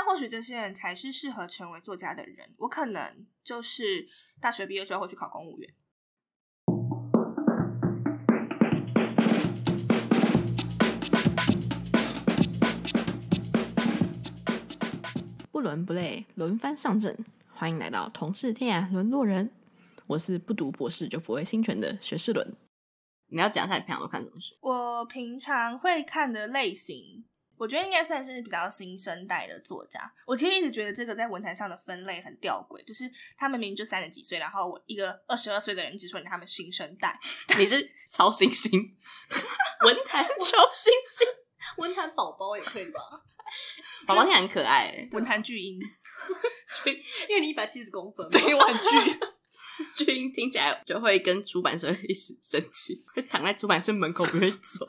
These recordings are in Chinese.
那或许这些人才是适合成为作家的人。我可能就是大学毕业之后会去考公务员。不伦不类，轮番上阵，欢迎来到同是天涯沦落人。我是不读博士就不会侵权的学士伦。你要讲一下你平常都看什么书？我平常会看的类型。我觉得应该算是比较新生代的作家。我其实一直觉得这个在文坛上的分类很吊诡，就是他们明明就三十几岁，然后我一个二十二岁的人只说你他们新生代，你是超新星，文坛超新星，文坛宝宝也可以吧？宝宝你很可爱，文坛巨婴，因为你一百七十公分，对，我很巨，巨婴听起来就会跟出版社一起生气，会躺在出版社门口不会走，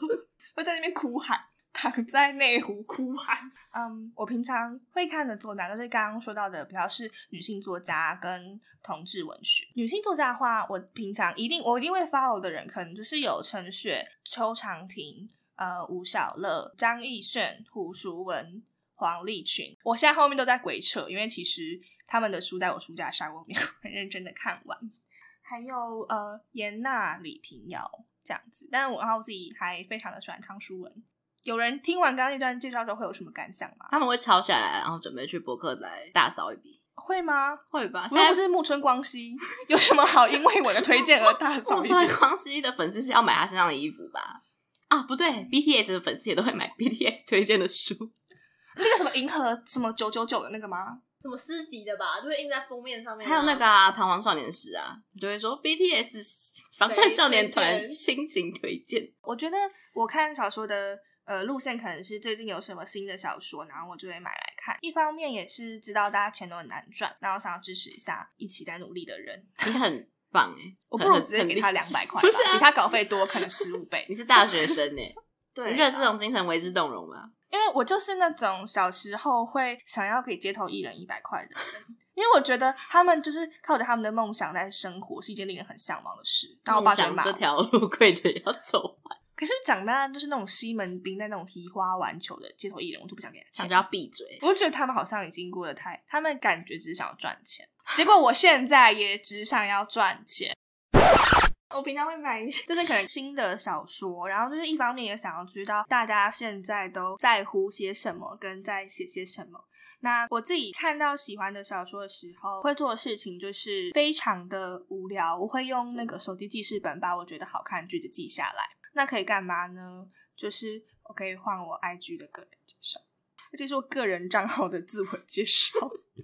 会在那边哭喊。躺在内湖哭喊。嗯、um，我平常会看的作家都是刚刚说到的，比较是女性作家跟同志文学。女性作家的话，我平常一定我一定会 follow 的人，可能就是有陈雪、邱长廷、呃吴晓乐、张亦绚、胡淑文、黄立群。我现在后面都在鬼扯，因为其实他们的书在我书架上，我没有很认真的看完。还有呃严娜、李平瑶这样子，但我然后自己还非常的喜欢汤书文。有人听完刚刚那段介绍之后会有什么感想吗？他们会抄下来，然后准备去博客来大扫一笔，会吗？会吧。现在不是木村光希，有什么好因为我的推荐而大扫？木村光希的粉丝是要买他身上的衣服吧？啊，不对，BTS 的粉丝也都会买 BTS 推荐的书。那个什么银河什么九九九的那个吗？什么诗集的吧？就会印在封面上面。还有那个啊，彷徨少年时啊，就会说 BTS 防弹少年团心情推荐。我觉得我看小说的。呃，路线可能是最近有什么新的小说，然后我就会买来看。一方面也是知道大家钱都很难赚，然后想要支持一下一起在努力的人。你很棒哎，我不如直接给他两百块，不是啊，比他稿费多可能十五倍。你是大学生哎，对，你觉得这种精神为之动容吗？因为我就是那种小时候会想要给街头艺人一百块的人，因为我觉得他们就是靠着他们的梦想在生活，是一件令人很向往的事。然后我爸就骂，这条路 跪着也要走完。可是长大就是那种西门町在那种移花玩球的街头艺人，我就不想给他钱，想就要闭嘴。我就觉得他们好像已经过得太，他们感觉只是想要赚钱。结果我现在也只想要赚钱。我平常会买一些，就是可能新的小说，然后就是一方面也想要知道大家现在都在乎些什么，跟在写些什么。那我自己看到喜欢的小说的时候，会做的事情就是非常的无聊，我会用那个手机记事本把我觉得好看句子记下来。那可以干嘛呢？就是我可以换我 IG 的个人介绍，这是我个人账号的自我介绍，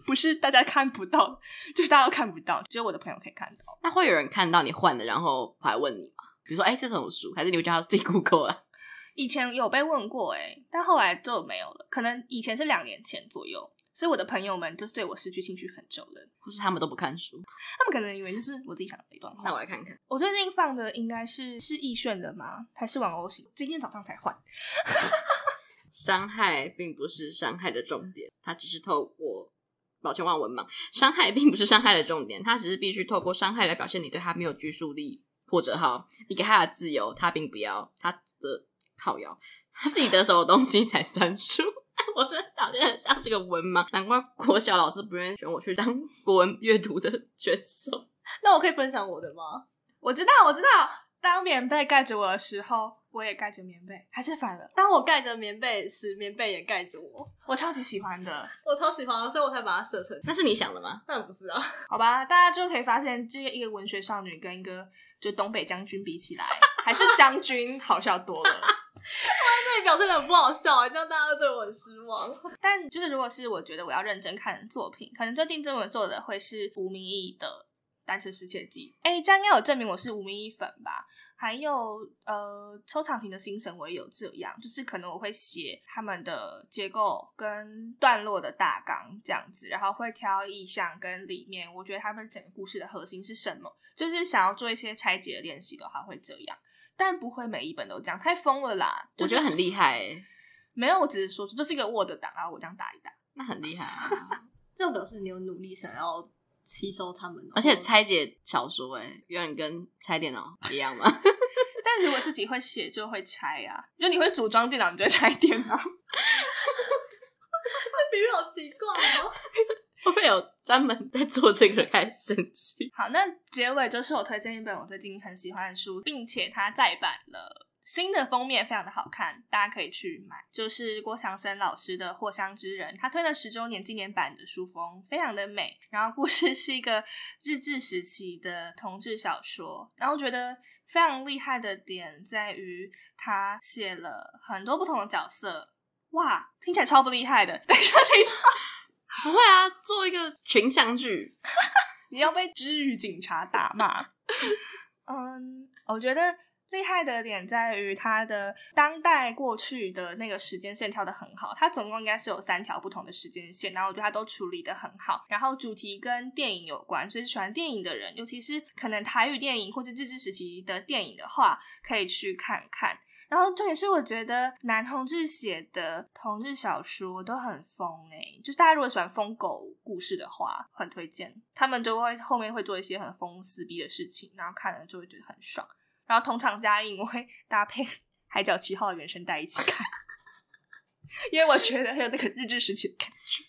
不是大家看不到，就是大家都看不到，只有我的朋友可以看到。那会有人看到你换的，然后还问你吗？比如说，哎、欸，这是什么书？还是你会叫他自己 Google 啊？以前有被问过、欸，哎，但后来就没有了。可能以前是两年前左右。所以我的朋友们就是对我失去兴趣很久了，或是他们都不看书，他们可能以为就是我自己想的一段话。那我来看看，我最近放的应该是是易炫的吗？还是王鸥行？今天早上才换。伤害并不是伤害的重点，它只是透过，抱歉忘文盲。伤害并不是伤害的重点，它只是必须透过伤害来表现你对他没有拘束力，或者哈，你给他的自由，他并不要，他的靠腰，他自己得手的东西才算数。我真的好像很像是个文盲，难怪国小老师不愿意选我去当国文阅读的选手。那我可以分享我的吗？我知道，我知道。当棉被盖着我的时候，我也盖着棉被，还是反了。当我盖着棉被时，棉被也盖着我。我超级喜欢的，我超喜欢的，所以我才把它设成。那是你想的吗？当然不是啊。好吧，大家就可以发现，这个一个文学少女跟一个就东北将军比起来，还是将军好笑多了。哇，这里表现的很不好笑哎，这样大家都对我很失望。但就是，如果是我觉得我要认真看作品，可能最近这么做的会是吴明义的《单车失窃记》。哎，这样应该有证明我是吴明义粉吧？还有呃，邱常婷的心神，我也有这样，就是可能我会写他们的结构跟段落的大纲这样子，然后会挑意象跟里面，我觉得他们整个故事的核心是什么，就是想要做一些拆解的练习的话，会这样。但不会每一本都这样，太疯了啦！就是、我觉得很厉害、欸。没有，我只是说出这是一个 Word 档，然后我这样打一打，那很厉害啊！这表示你有努力想要吸收他们，而且拆解小说、欸，哎，有点跟拆电脑一样吗？但如果自己会写，就会拆啊。就你会组装电脑，你就会拆电脑。那比喻好奇怪哦。专门在做这个开始生气？好，那结尾就是我推荐一本我最近很喜欢的书，并且它再版了，新的封面非常的好看，大家可以去买。就是郭强生老师的《藿香之人》，他推了十周年纪念版的书封，非常的美。然后故事是一个日治时期的同志小说，然后觉得非常厉害的点在于他写了很多不同的角色，哇，听起来超不厉害的。等一下，等一下。不会啊，做一个群像剧，你要被知语警察打骂。嗯，我觉得厉害的点在于他的当代过去的那个时间线跳的很好，他总共应该是有三条不同的时间线，然后我觉得他都处理的很好。然后主题跟电影有关，所以喜欢电影的人，尤其是可能台语电影或者日治时期的电影的话，可以去看看。然后这也是我觉得男同志写的同志小说都很疯诶，就是大家如果喜欢疯狗故事的话，很推荐。他们就会后面会做一些很疯撕逼的事情，然后看了就会觉得很爽。然后通常加映，我会搭配《海角七号》的原声带一起看，因为我觉得还有那个日治时期的感觉。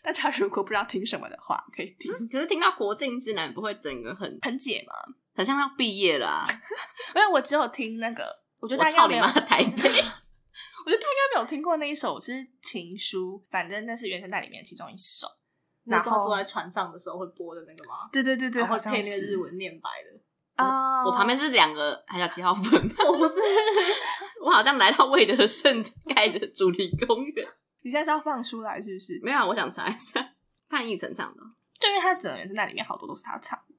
大家如果不知道听什么的话，可以听。可是听到国境之南，不会整个很很解吗？很像要毕业了啊。因为我只有听那个。我觉得大家没有台北，我觉得他应该没有听过那一首是情书，反正那是原声带里面其中一首。然后坐在船上的时候会播的那个吗？对对对对，然后配那个日文念白的啊。我旁边是两个海角七号粉，我不是，我好像来到魏德圣盖的主题公园。你现在是要放出来是不是？没有，我想查一下范逸臣唱的，就因为他整个原声带里面好多都是他唱的。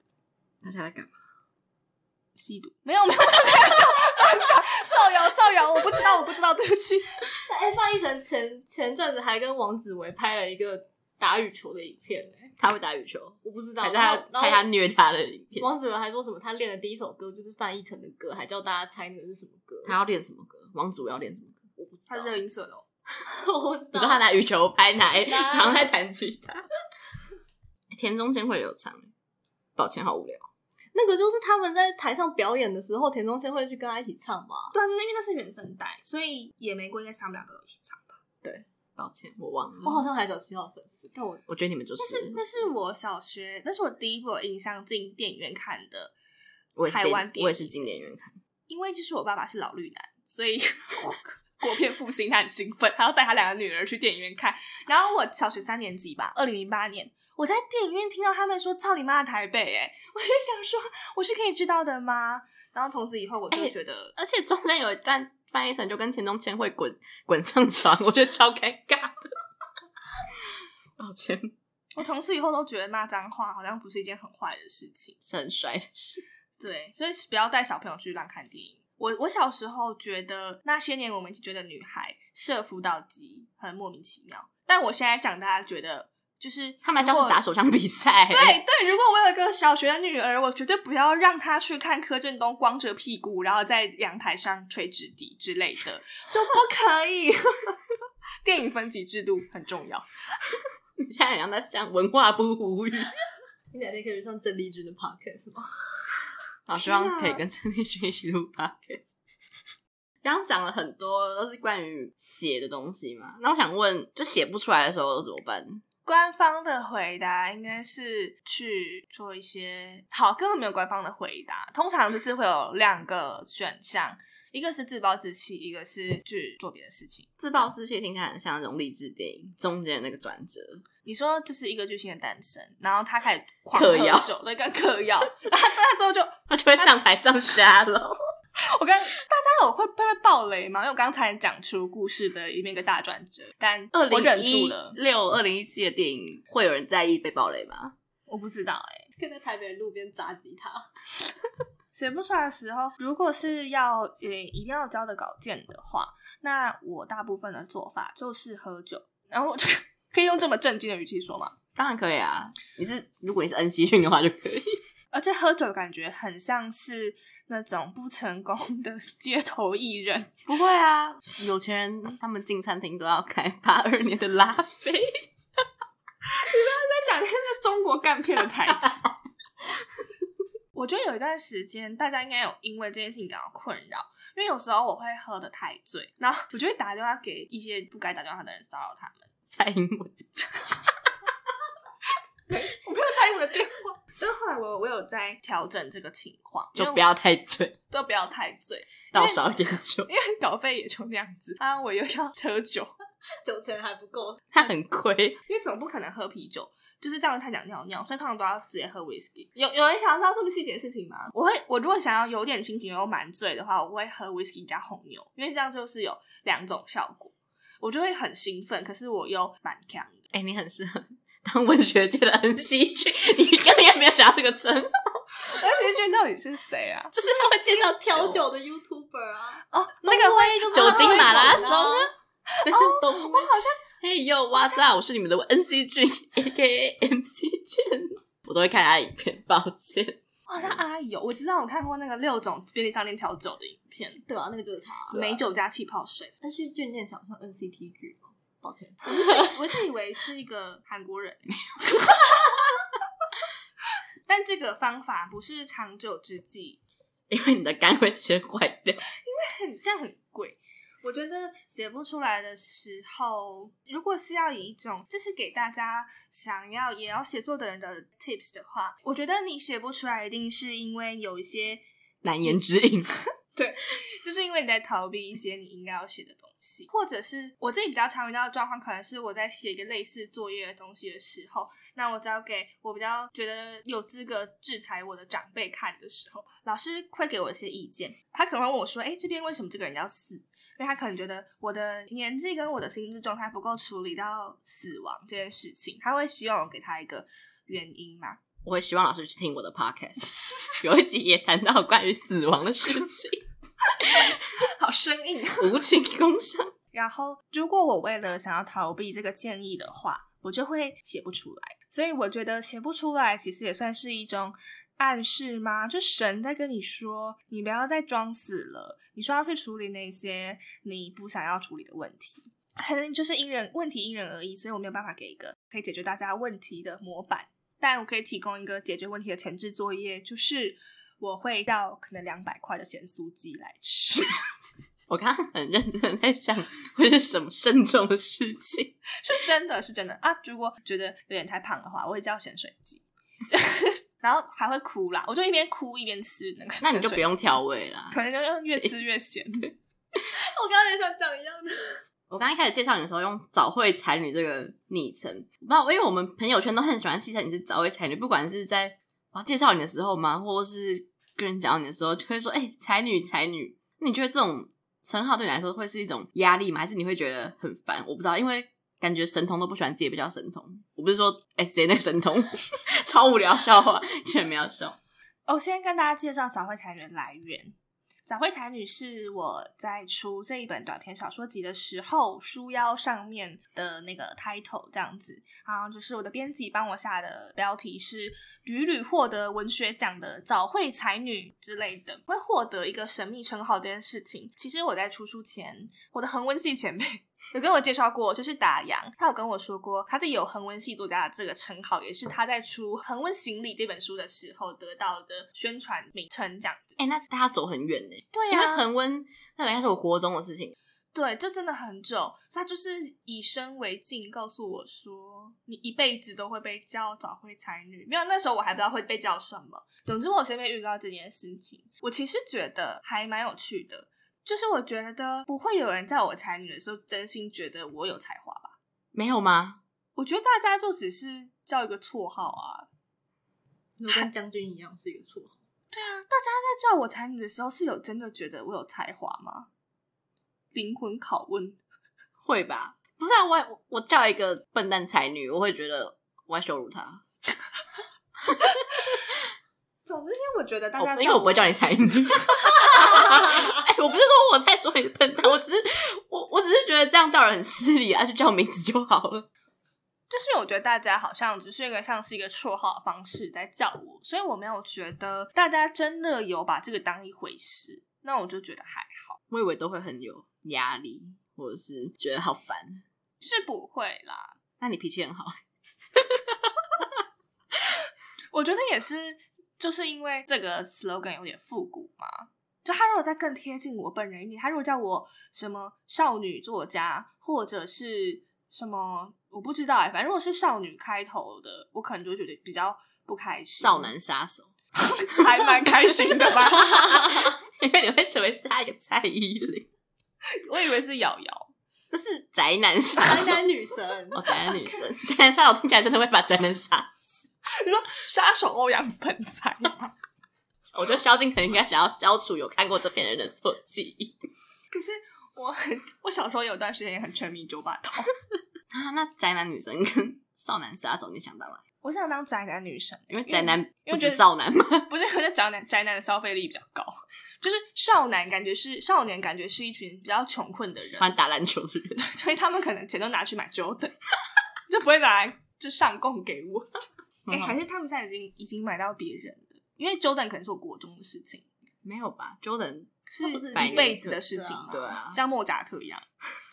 他现在干嘛？吸毒？没有没有，开玩笑。造谣造谣，我不知道，我不知道，对不起。哎、欸，范逸臣前前阵子还跟王子维拍了一个打羽球的影片，哎，他会打羽球？我不知道，还是他拍他虐他的影片？王子维还说什么？他练的第一首歌就是范逸臣的歌，还叫大家猜那个是什么歌？他要练什么歌？王子维要练什么歌？我不知道，他是音色的。我知道。你说他拿羽球拍拿，然后在弹吉他。田中千惠有唱，抱歉，好无聊。那个就是他们在台上表演的时候，田中千惠去跟他一起唱嘛。对，那因为那是原声带，所以野玫瑰应该是他们两个一起唱吧。对，抱歉，我忘了。我好像海角七号粉丝，但我我觉得你们就是。那是那是我小学，那是我第一部印象进电影院看的。我也是台湾电影，我也是进电影院看。因为就是我爸爸是老绿男，所以 国片复兴他很兴奋，他要带他两个女儿去电影院看。然后我小学三年级吧，二零零八年。我在电影院听到他们说“操你妈的台北”，哎，我就想说，我是可以知道的吗？然后从此以后，我就觉得，欸、而且中间有一段翻译成就跟田中千惠滚滚上床，我觉得超尴尬的。抱歉，我从此以后都觉得骂脏话好像不是一件很坏的事情，是很帅的事。对，所以不要带小朋友去乱看电影。我我小时候觉得那些年我们一起觉得女孩设辅导机很莫名其妙，但我现在长大觉得。就是他们就是打手枪比赛。对对，如果我有一个小学的女儿，我绝对不要让她去看柯震东光着屁股，然后在阳台上吹直笛之类的，就不可以。电影分级制度很重要。你现在让他讲文化不无语。你哪天可以上郑丽君的 podcast 吗？好，希望可以跟郑丽君一起录 podcast。刚刚讲了很多都是关于写的东西嘛，那我想问，就写不出来的时候怎么办？官方的回答应该是去做一些，好，根本没有官方的回答。通常就是会有两个选项，一个是自暴自弃，一个是去做别的事情。自暴自弃听起来很像那种励志电影中间的那个转折。你说就是一个巨星的诞生，然后他开始狂喝酒，那个嗑药，然后他之后就他就会上台上沙漏。我刚大家有会不会爆雷吗？因为我刚才讲出故事的一面一个大转折，但我忍住了。六二零一七的电影会有人在意被暴雷吗？我不知道哎、欸。可以在台北路边砸吉他，写不出来的时候，如果是要呃一定要交的稿件的话，那我大部分的做法就是喝酒。然后我就 可以用这么震惊的语气说吗？当然可以啊！你是如果你是恩熙俊的话就可以，而且喝酒感觉很像是。那种不成功的街头艺人，不会啊，有钱人他们进餐厅都要开八二年的拉菲。你不要再讲那个中国干片的台词。我觉得有一段时间，大家应该有因为这件事情感到困扰，因为有时候我会喝的太醉，然后我就会打电话给一些不该打电话的人骚扰他们。蔡英文，我没有蔡英文的电话。我在调整这个情况，就不要太醉，都不要太醉，倒少一点酒，因为稿费也就那样子啊。我又要喝酒，酒钱还不够，他很亏，因为总不可能喝啤酒，就是这样他想尿尿，所以通常都要直接喝 whisky。有有人想要知道这么细节的事情吗？我会，我如果想要有点清醒又蛮醉的话，我会喝 whisky 加红牛，因为这样就是有两种效果，我就会很兴奋，可是我又蛮强的。哎、欸，你很适合。当文学界的恩熙俊，你刚刚也没有想到这个称号。恩熙俊到底是谁啊？就是他会介绍调酒的 YouTuber 啊。哦，那个会酒精马拉松啊。哦，我好像。嘿哟，What's up？我是你们的恩熙俊，AKA MC 俊。我都会看他影片，抱歉。我好像阿姨有，我知道我看过那个六种便利商店调酒的影片。对啊，那个就是他。美酒加气泡水。恩熙俊念起来像 NCTG 吗？抱歉，我自以为是一个韩国人。但这个方法不是长久之计，因为你的肝会先坏掉，因为很这样很贵。我觉得写不出来的时候，如果是要以一种就是给大家想要也要写作的人的 tips 的话，我觉得你写不出来一定是因为有一些难言之隐。对，就是因为你在逃避一些你应该要写的东西，或者是我自己比较常遇到的状况，可能是我在写一个类似作业的东西的时候，那我只要给我比较觉得有资格制裁我的长辈看的时候，老师会给我一些意见，他可能会问我说：“哎，这边为什么这个人要死？”因为他可能觉得我的年纪跟我的心智状态不够处理到死亡这件事情，他会希望我给他一个原因嘛？我会希望老师去听我的 podcast，有一集也谈到关于死亡的事情。好生硬，无情工伤。然后，如果我为了想要逃避这个建议的话，我就会写不出来。所以，我觉得写不出来其实也算是一种暗示吗？就神在跟你说，你不要再装死了，你说要去处理那些你不想要处理的问题。可能就是因人问题因人而异，所以我没有办法给一个可以解决大家问题的模板。但我可以提供一个解决问题的前置作业，就是。我会到可能两百块的咸酥鸡来吃。我刚刚很认真的在想，会是什么慎重的事情？是真的是真的啊！如果觉得有点太胖的话，我会叫咸水鸡，然后还会哭啦。我就一边哭一边吃那个。那你就不用调味啦，可能就用越吃越咸。我刚刚也想讲一样的。我刚刚一开始介绍你的时候，用“早会才女”这个昵称，不知道，因为我们朋友圈都很喜欢戏称你是“早会才女”，不管是在啊介绍你的时候吗，或者是。跟人讲你的时候，就会说：“哎、才女，才女。”那你觉得这种称号对你来说会是一种压力吗？还是你会觉得很烦？我不知道，因为感觉神童都不喜欢自己比较神童。我不是说 S J 那神童 超无聊笑话，全没有笑。我先跟大家介绍小慧才女的来源。早慧才女是我在出这一本短篇小说集的时候，书腰上面的那个 title 这样子，然后就是我的编辑帮我下的标题是“屡屡获得文学奖的早慧才女”之类的。会获得一个神秘称号这件事情，其实我在出书前，我的恒温系前辈。有跟我介绍过，就是打烊，他有跟我说过，他自己有恒温系作家的这个称号，也是他在出《恒温行李》这本书的时候得到的宣传名称，这样子。哎、欸，那大家走很远呢？对呀、啊，因为恒温那应该是我国中的事情。对，这真的很久。他就是以身为镜，告诉我说，你一辈子都会被叫早慧才女。没有，那时候我还不知道会被叫什么。总之，我身边遇到这件事情，我其实觉得还蛮有趣的。就是我觉得不会有人在我才女的时候，真心觉得我有才华吧？没有吗？我觉得大家就只是叫一个绰号啊，我跟将军一样是一个绰号。对啊，大家在叫我才女的时候，是有真的觉得我有才华吗？灵魂拷问，会吧？不是啊，我我叫一个笨蛋才女，我会觉得我在羞辱她。总之，因为我觉得大家，因为我不会叫你才女。哎，我不是说我在说你笨蛋，我只是我我只是觉得这样叫人很失礼啊，就叫名字就好了。就是我觉得大家好像只是一个像是一个绰号的方式在叫我，所以我没有觉得大家真的有把这个当一回事。那我就觉得还好。我以为都会很有压力，或者是觉得好烦，是不会啦。那你脾气很好。我觉得也是，就是因为这个 slogan 有点复古嘛。就他如果再更贴近我本人一点，他如果叫我什么少女作家，或者是什么我不知道哎、欸，反正如果是少女开头的，我可能就会觉得比较不开心。少男杀手 还蛮开心的吧？因为你会成为下一个蔡依林。我以为是瑶瑶，那是宅男杀手，宅男女神哦，宅男女神，宅男杀手听起来真的会把宅男杀死。你说杀手欧阳本才吗？我觉得萧敬腾应该想要消除有看过这篇人的所有记忆。可是我很，我小时候有段时间也很沉迷九把刀 啊。那宅男女神跟少男杀手，你想到了？我想当宅男女神，因为宅男因为不止少男嘛，不是，我觉得宅男宅男的消费力比较高，就是少男感觉是少年，感觉是一群比较穷困的人，喜欢打篮球的人，所以他们可能钱都拿去买 Jordan，就不会拿来就上供给我。哎、欸，还是他们现在已经已经买到别人了，因为 Jordan 可能是我国中的事情，没有吧？Jordan 是一辈子的事情，对啊，像莫扎特一样。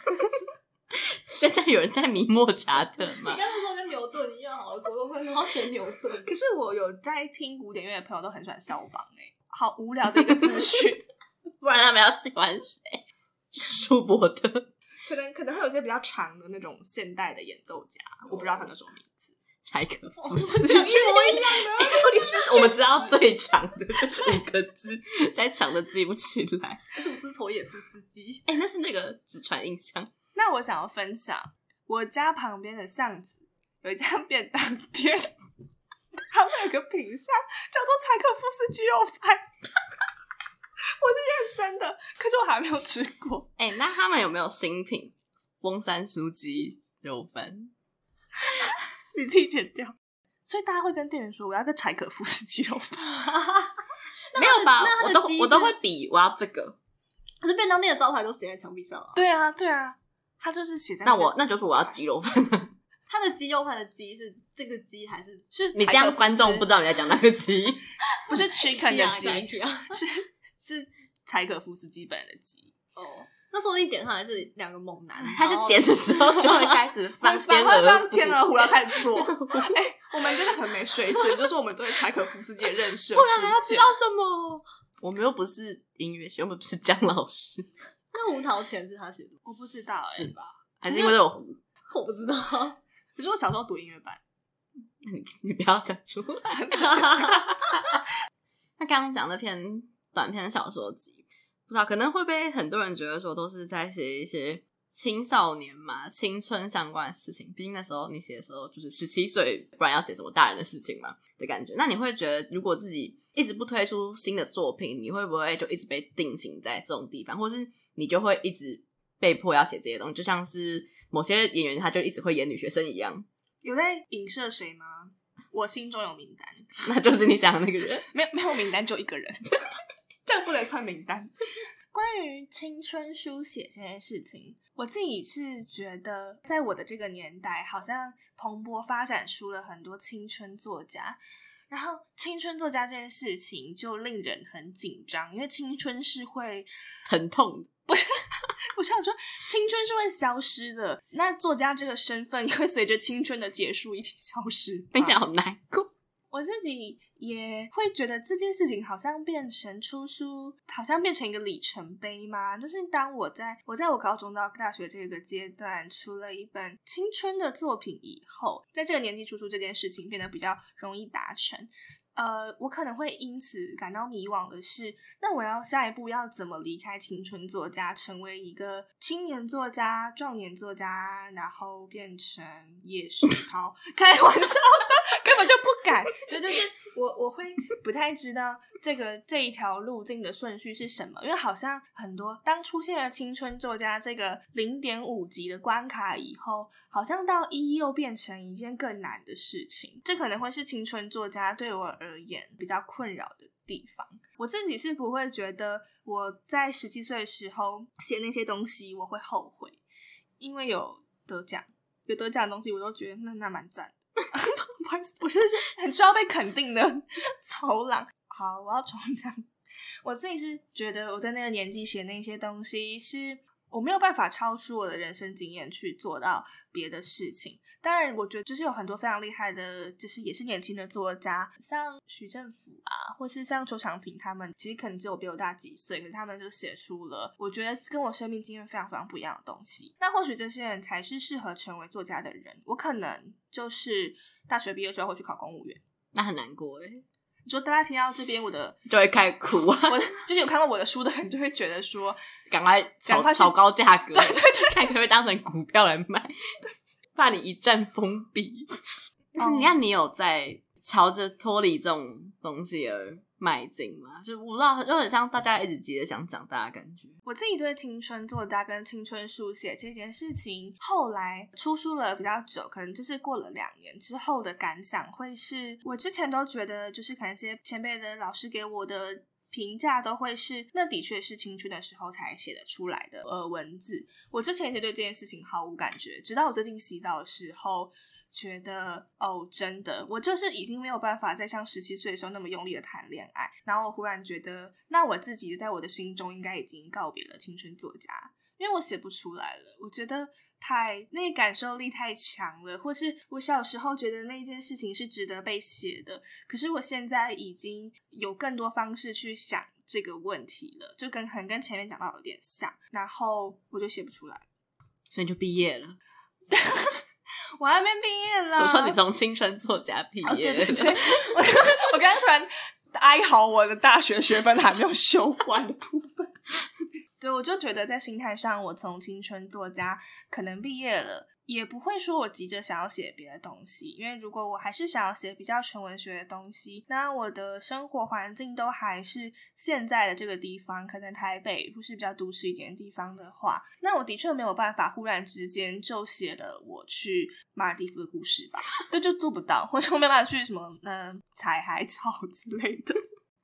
现在有人在迷莫扎特吗？你刚刚说跟牛顿一样，好了，国中生都要学牛顿。可是我有在听古典乐的朋友都很喜欢肖邦，哎，好无聊的一个资讯。不然他们要喜欢谁？舒伯特，可能可能会有些比较长的那种现代的演奏家，我不知道他叫什么名字。柴可夫斯基，一模一样的。我们知道最长的就是五个字，再长的记不起来。杜斯妥也夫斯基，哎，那是那个纸船印象。那我想要分享，我家旁边的巷子有一家便当店，他们有个品相叫做柴可夫斯基肉饭，我是认真的，可是我还没有吃过。哎、欸，那他们有没有新品翁山苏鸡肉饭？你自己剪掉。所以大家会跟店员说，我要个柴可夫斯基肉饭，没有吧？我都我都会比我要这个，可是便当店的招牌都写在墙壁上啊。对啊，对啊。他就是写在那我那就是我要鸡肉饭。他的鸡肉饭的鸡是这个鸡还是是？你这样观众不知道你在讲哪个鸡，不是 chicken 的鸡，啊、是是柴可夫斯基本人的鸡。哦，那说不定点上来是两个猛男，他就点的时候就会开始翻 天鹅天鹅湖来开始做。哎、欸，我们真的很没水准，就是我们对柴可夫斯基的认识，不然还要知道什么？我们又不是音乐系，我们不是姜老师。那胡桃钳是他写的，我不知道、欸，是吧？还是因为这个胡？我不知道。可是我小时候读音乐班，你你不要讲出来。他刚刚讲那篇短篇小说集，不知道可能会被很多人觉得说都是在写一些青少年嘛、青春相关的事情。毕竟那时候你写的时候就是十七岁，不然要写什么大人的事情嘛的感觉。那你会觉得，如果自己一直不推出新的作品，你会不会就一直被定型在这种地方，或是？你就会一直被迫要写这些东西，就像是某些演员他就一直会演女学生一样。有在影射谁吗？我心中有名单，那就是你想的那个人。没有没有名单，就一个人，这样不能算名单。关于青春书写这件事情，我自己是觉得，在我的这个年代，好像蓬勃发展出了很多青春作家。然后，青春作家这件事情就令人很紧张，因为青春是会疼痛的。不是，我想说，青春是会消失的。那作家这个身份也会随着青春的结束一起消失，听起来好难过。我自己也会觉得这件事情好像变成出书，好像变成一个里程碑嘛。就是当我在我在我高中到大学这个阶段出了一本青春的作品以后，在这个年纪出书这件事情变得比较容易达成。呃，我可能会因此感到迷惘的是，那我要下一步要怎么离开青春作家，成为一个青年作家、壮年作家，然后变成叶世涛？开玩笑的，根本就不敢。对，就是我我会不太知道这个这一条路径的顺序是什么，因为好像很多当出现了青春作家这个零点五级的关卡以后，好像到一又变成一件更难的事情。这可能会是青春作家对我而言比较困扰的地方，我自己是不会觉得我在十七岁的时候写那些东西我会后悔，因为有得奖，有得奖的东西我都觉得那那蛮赞的。不好意思，我就是很需要被肯定的 草朗。好，我要重讲，我自己是觉得我在那个年纪写那些东西是我没有办法超出我的人生经验去做到别的事情。当然，我觉得就是有很多非常厉害的，就是也是年轻的作家，像许政甫啊，或是像周长平他们，其实可能只有比我大几岁，可是他们就写出了我觉得跟我生命经验非常非常不一样的东西。那或许这些人才是适合成为作家的人。我可能就是大学毕业之后去考公务员，那很难过哎。你说大家听到这边，我的 就会开始哭啊！我就是有看过我的书的人，就会觉得说，赶快炒炒高价格，对对对，看可不可以当成股票来卖。对怕你一战封闭。你看，你有在朝着脱离这种东西而迈进嘛？就我不知道，就很像大家一直急着想长大的感觉。我自己对青春作家跟青春书写这件事情，后来出书了比较久，可能就是过了两年之后的感想，会是我之前都觉得，就是可能些前辈的老师给我的。评价都会是，那的确是青春的时候才写得出来的呃文字。我之前也对这件事情毫无感觉，直到我最近洗澡的时候，觉得哦，真的，我就是已经没有办法再像十七岁的时候那么用力的谈恋爱。然后我忽然觉得，那我自己在我的心中应该已经告别了青春作家，因为我写不出来了。我觉得。太那个感受力太强了，或是我小时候觉得那件事情是值得被写的，可是我现在已经有更多方式去想这个问题了，就跟很跟前面讲到有点像，然后我就写不出来，所以就毕业了。我还没毕业啦。我说你从青春作家毕业。哦，对对对，我 我刚刚突然哀嚎我的大学学分还没有修完的部分。对，我就觉得在心态上，我从青春作家可能毕业了，也不会说我急着想要写别的东西。因为如果我还是想要写比较纯文学的东西，那我的生活环境都还是现在的这个地方，可能台北或是比较都市一点的地方的话，那我的确没有办法忽然之间就写了我去马尔地夫的故事吧，这就做不到，或者我没办法去什么嗯采海草之类的。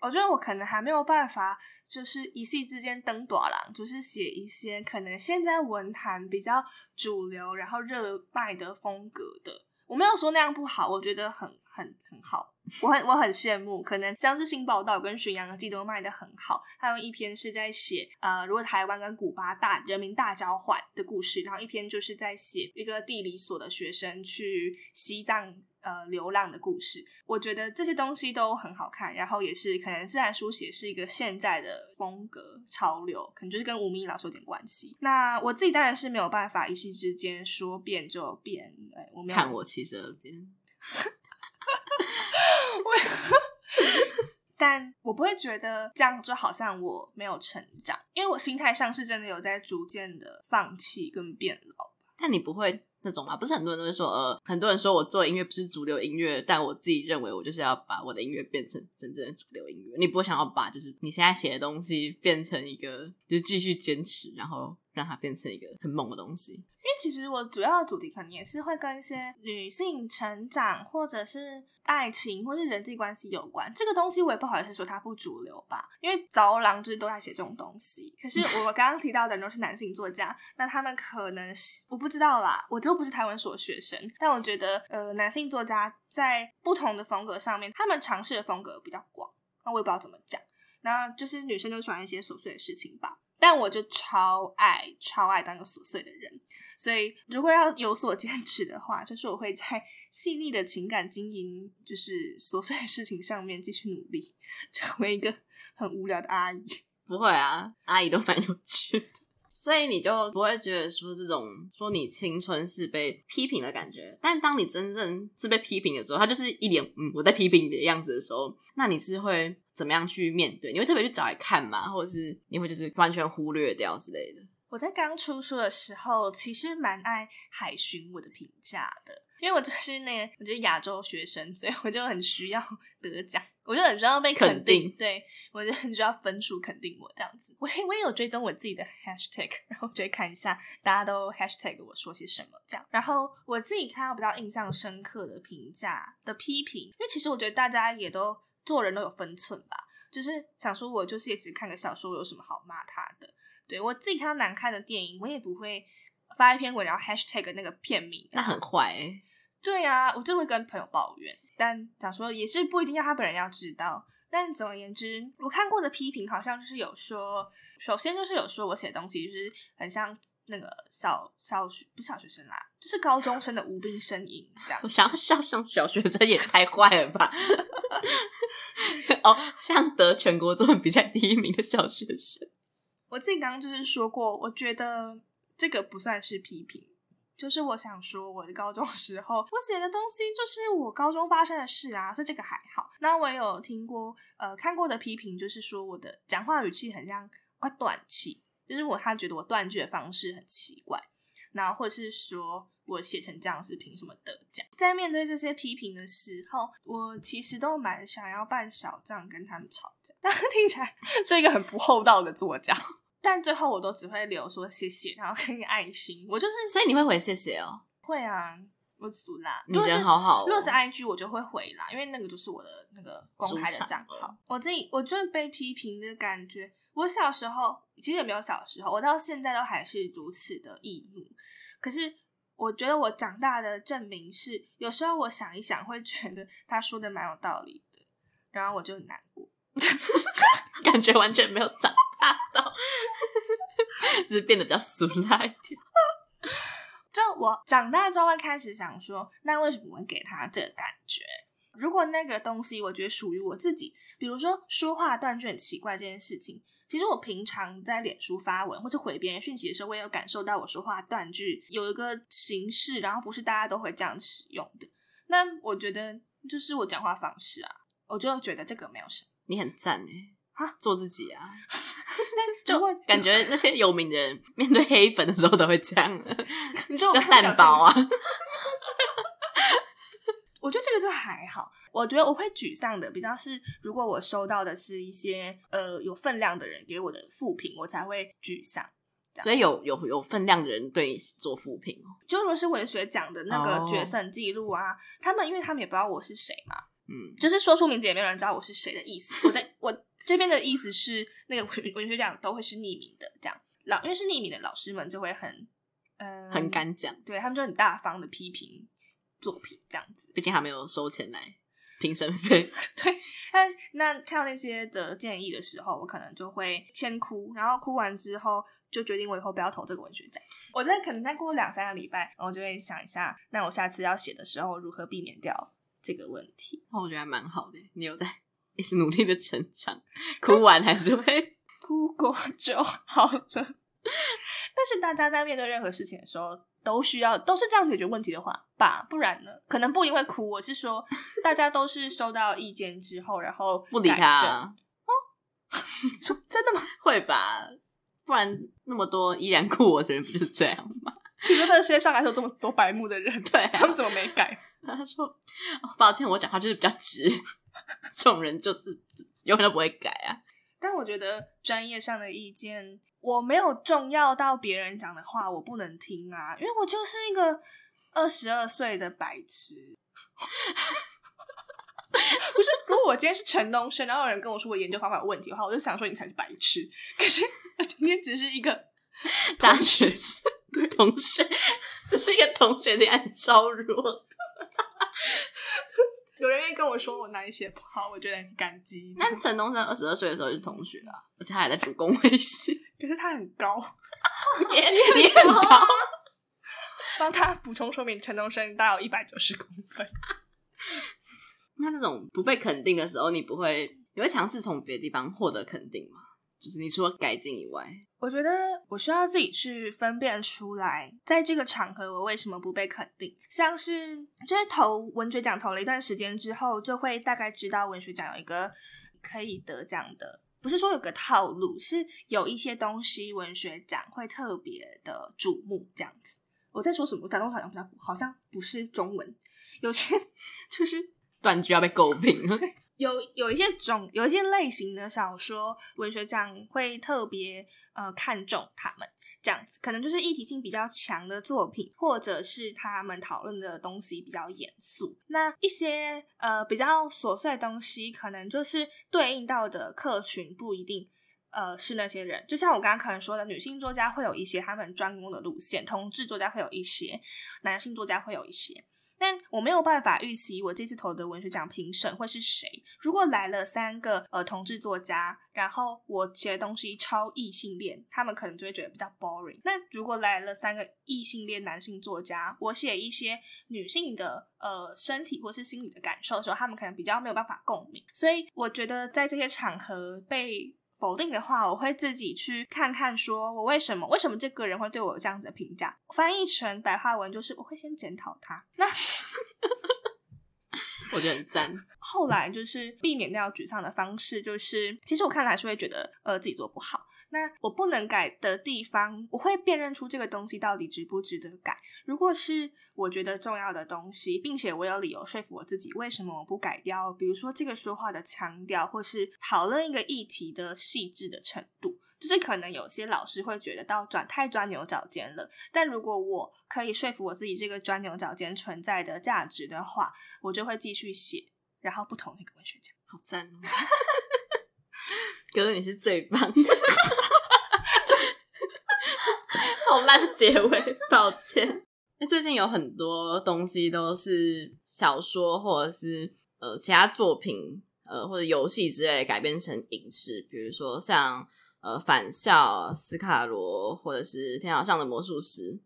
我觉得我可能还没有办法，就是一夕之间登大人，就是写一些可能现在文坛比较主流，然后热卖的风格的。我没有说那样不好，我觉得很很很好，我很我很羡慕。可能像是《新报道》跟《巡洋记》都卖得很好，还有一篇是在写呃，如果台湾跟古巴大人民大交换的故事，然后一篇就是在写一个地理所的学生去西藏。呃，流浪的故事，我觉得这些东西都很好看，然后也是可能自然书写是一个现在的风格潮流，可能就是跟吴明老师有点关系。那我自己当然是没有办法一夕之间说变就变，哎，我没有看我七十二变，但我不会觉得这样就好像我没有成长，因为我心态上是真的有在逐渐的放弃跟变老。但你不会。那种嘛，不是很多人都会说，呃，很多人说我做音乐不是主流音乐，但我自己认为我就是要把我的音乐变成真正的主流音乐。你不会想要把就是你现在写的东西变成一个，就继续坚持，然后让它变成一个很猛的东西。因为其实我主要的主题可能也是会跟一些女性成长，或者是爱情，或是人际关系有关。这个东西我也不好意思说它不主流吧，因为早郎就是都在写这种东西。可是 我刚刚提到的人都是男性作家，那他们可能是我不知道啦，我都不是台湾所学生，但我觉得呃，男性作家在不同的风格上面，他们尝试的风格比较广。那我也不知道怎么讲，那就是女生就喜欢一些琐碎的事情吧。但我就超爱超爱当个琐碎的人，所以如果要有所坚持的话，就是我会在细腻的情感经营，就是琐碎的事情上面继续努力，成为一个很无聊的阿姨。不会啊，阿姨都蛮有趣的，所以你就不会觉得说这种说你青春是被批评的感觉。但当你真正是被批评的时候，他就是一脸嗯我在批评你的样子的时候，那你是会。怎么样去面对？你会特别去找来看吗？或者是你会就是完全忽略掉之类的？我在刚出书的时候，其实蛮爱海巡我的评价的，因为我就是那个，我就是亚洲学生，所以我就很需要 得奖，我就很需要被肯定，肯定对我就很需要分数肯定我这样子。我我也有追踪我自己的 hashtag，然后就会看一下大家都 hashtag 我说些什么这样。然后我自己看到比较印象深刻的评价的批评，因为其实我觉得大家也都。做人都有分寸吧，就是想说，我就是也只看个小说，有什么好骂他的？对，我自己看到难看的电影，我也不会发一篇文，然后 hashtag 那个片名，那很坏欸。对啊，我就会跟朋友抱怨，但想说也是不一定要他本人要知道。但总而言之，我看过的批评好像就是有说，首先就是有说我写的东西就是很像那个小小学不是小学生啦，就是高中生的无病呻吟这样。我想要笑像小学生也太坏了吧？哦，像得全国作文比赛第一名的小学生。我自己刚刚就是说过，我觉得这个不算是批评。就是我想说，我的高中时候，我写的东西就是我高中发生的事啊，所以这个还好。那我有听过，呃，看过的批评，就是说我的讲话语气很像快断气，就是我他觉得我断句的方式很奇怪，然后或者是说我写成这样是凭什么得奖？在面对这些批评的时候，我其实都蛮想要办小账跟他们吵架，但是听起来 是一个很不厚道的作家。但最后我都只会留说谢谢，然后给你爱心。我就是，所以你会回谢谢哦？会啊，我俗啦。你人好好哦。如果是 IG 我就会回啦，因为那个就是我的那个公开的账号。我自己，我就是被批评的感觉。我小时候其实也没有小时候，我到现在都还是如此的易怒。可是我觉得我长大的证明是，有时候我想一想，会觉得他说的蛮有道理的，然后我就很难过。感觉完全没有长大到，只是变得比较俗辣一点。就我长大之后会开始想说，那为什么会给他这个感觉？如果那个东西我觉得属于我自己，比如说说话断句很奇怪这件事情，其实我平常在脸书发文或者回别人讯息的时候，我也有感受到我说话断句有一个形式，然后不是大家都会这样使用的。那我觉得就是我讲话方式啊，我就觉得这个没有什么。你很赞哎。啊，做自己啊！就会 感觉那些有名的人面对黑粉的时候都会这样，你说像蛋包啊。我觉得这个就还好。我觉得我会沮丧的，比较是如果我收到的是一些呃有分量的人给我的负评，我才会沮丧。所以有有有分量的人对你做负评哦。就如果是文学奖的那个决胜记录啊，oh. 他们因为他们也不知道我是谁嘛，嗯，就是说出名字也没有人知道我是谁的意思。我的 我。这边的意思是，那个文学奖都会是匿名的，这样老因为是匿名的，老师们就会很嗯很敢讲，对他们就很大方的批评作品这样子。毕竟还没有收钱来评审费。对，但那看到那些的建议的时候，我可能就会先哭，然后哭完之后就决定我以后不要投这个文学奖。我在可能再过两三个礼拜，我就会想一下，那我下次要写的时候如何避免掉这个问题。那我觉得还蛮好的，你有在。一直努力的成长，哭完还是会 哭过就好了。但是大家在面对任何事情的时候，都需要都是这样解决问题的话吧？不然呢？可能不一定会哭。我是说，大家都是收到意见之后，然后不理他真的吗？会吧？不然那么多依然酷我的人不就是这样吗？你说这个世界上还有这么多白目的人，对、啊，他们怎么没改？他说：“抱歉，我讲话就是比较直。”这种人就是永远都不会改啊！但我觉得专业上的意见，我没有重要到别人讲的话我不能听啊，因为我就是一个二十二岁的白痴。不是，如果我今天是陈东升，然后有人跟我说我研究方法有问题的话，我就想说你才是白痴。可是 我今天只是一个 大学生对同学，只是一个同学恋爱招弱。有人愿意跟我说我哪里写不好，我觉得很感激。那陈东升二十二岁的时候也是同学啊，而且他还在主攻微信。可是他很高，你你很高。帮他补充说明，陈东升大概有一百九十公分。那这种不被肯定的时候，你不会，你会尝试从别的地方获得肯定吗？就是你除了改进以外，我觉得我需要自己去分辨出来，在这个场合我为什么不被肯定。像是就是投文学奖投了一段时间之后，就会大概知道文学奖有一个可以得奖的，不是说有个套路，是有一些东西文学奖会特别的瞩目这样子。我在说什么？我讲东好像比较好像不是中文，有些 就是断句要被诟病。有有一些种有一些类型的小说，文学奖会特别呃看重他们这样子，可能就是议题性比较强的作品，或者是他们讨论的东西比较严肃。那一些呃比较琐碎的东西，可能就是对应到的客群不一定呃是那些人。就像我刚刚可能说的，女性作家会有一些他们专攻的路线，同志作家会有一些，男性作家会有一些。但我没有办法预期我这次投的文学奖评审会是谁。如果来了三个呃同志作家，然后我写的东西超异性恋，他们可能就会觉得比较 boring。那如果来了三个异性恋男性作家，我写一些女性的呃身体或是心理的感受的时候，他们可能比较没有办法共鸣。所以我觉得在这些场合被否定的话，我会自己去看看，说我为什么为什么这个人会对我有这样子的评价。翻译成白话文就是我会先检讨他。那我觉得很赞。后来就是避免掉沮丧的方式，就是其实我看来是会觉得呃自己做不好。那我不能改的地方，我会辨认出这个东西到底值不值得改。如果是我觉得重要的东西，并且我有理由说服我自己为什么我不改掉，比如说这个说话的腔调，或是讨论一个议题的细致的程度，就是可能有些老师会觉得到转太钻牛角尖了。但如果我可以说服我自己这个钻牛角尖存在的价值的话，我就会继续写，然后不投那个文学奖。好赞哦！哥，你是最棒的。好烂结尾，抱歉。那最近有很多东西都是小说或者是呃其他作品呃或者游戏之类改编成影视，比如说像呃返校、斯卡罗或者是天桥上的魔术师。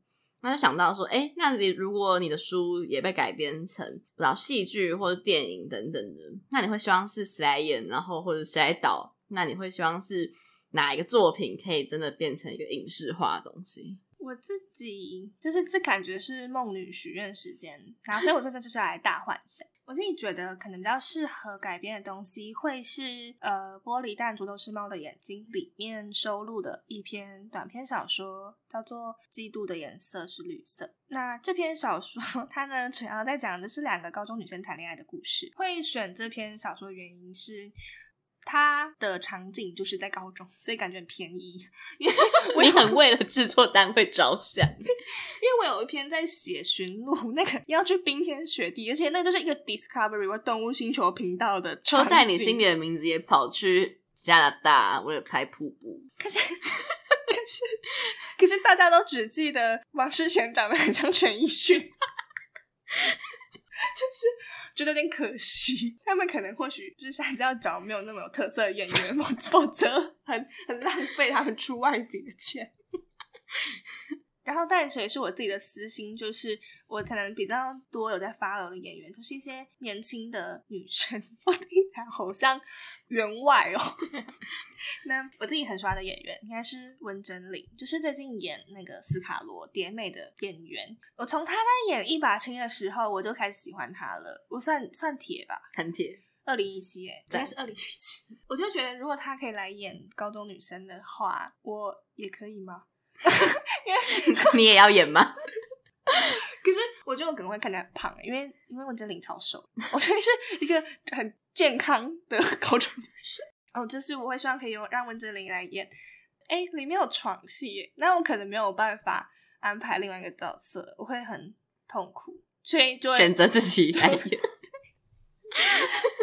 那就想到说，哎、那你如果你的书也被改编成不知道戏剧或者电影等等的，那你会希望是谁来演，然后或者谁来导？那你会希望是哪一个作品可以真的变成一个影视化的东西？我自己就是这感觉是梦女许愿时间，然后所以我说这就是来大幻想。我自己觉得可能比较适合改编的东西会是呃《玻璃弹、珠都是猫的眼睛》里面收录的一篇短篇小说，叫做《嫉妒的颜色是绿色》。那这篇小说 它呢，主要在讲的是两个高中女生谈恋爱的故事。会选这篇小说的原因是。它的场景就是在高中，所以感觉很便宜。因为 我你很为了制作单位着想，因为我有一篇在写寻路，那个要去冰天雪地，而且那就是一个 Discovery 或动物星球频道的。刻在你心里的名字也跑去加拿大为了拍瀑布。可是，可是，可是大家都只记得王世贤长得很像陈奕迅。就是觉得有点可惜，他们可能或许就是还是要找没有那么有特色的演员，否则很很浪费他们出外景的钱。然后淡水是我自己的私心，就是我可能比较多有在 follow 的演员，都是一些年轻的女生，我听起来好像员外哦。那我自己很喜欢的演员应该是温真菱，就是最近演那个斯卡罗蝶美的演员。我从他在演一把青的时候，我就开始喜欢他了。我算算铁吧，很铁。二零一七，哎，应该是二零一七。我就觉得，如果他可以来演高中女生的话，我也可以吗？因 为你也要演吗？可是我觉得我可能会看起来很胖，因为因为温贞菱超瘦，我觉得是一个很健康的高中女生。哦，就是我会希望可以用让温贞菱来演。哎，里面有床戏，那我可能没有办法安排另外一个角色，我会很痛苦，所以就选择自己来演。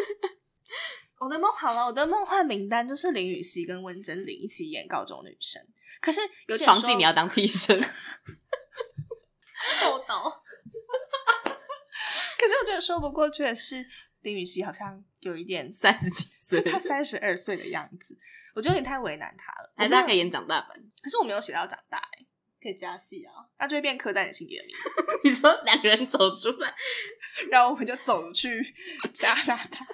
我的梦好了，我的梦幻名单就是林雨熙跟温贞菱一起演高中女生。可是有点床戏你要当替身，豆豆。可是我觉得说不过去的是，林雨熙好像有一点三十几岁，他三十二岁的样子，我觉得有点太为难他了。还是他可以演长大版？可是我没有写到长大，哎，可以加戏啊，那就会变刻在你心底的名字。你说两个人走出来，然后我们就走去加拿大。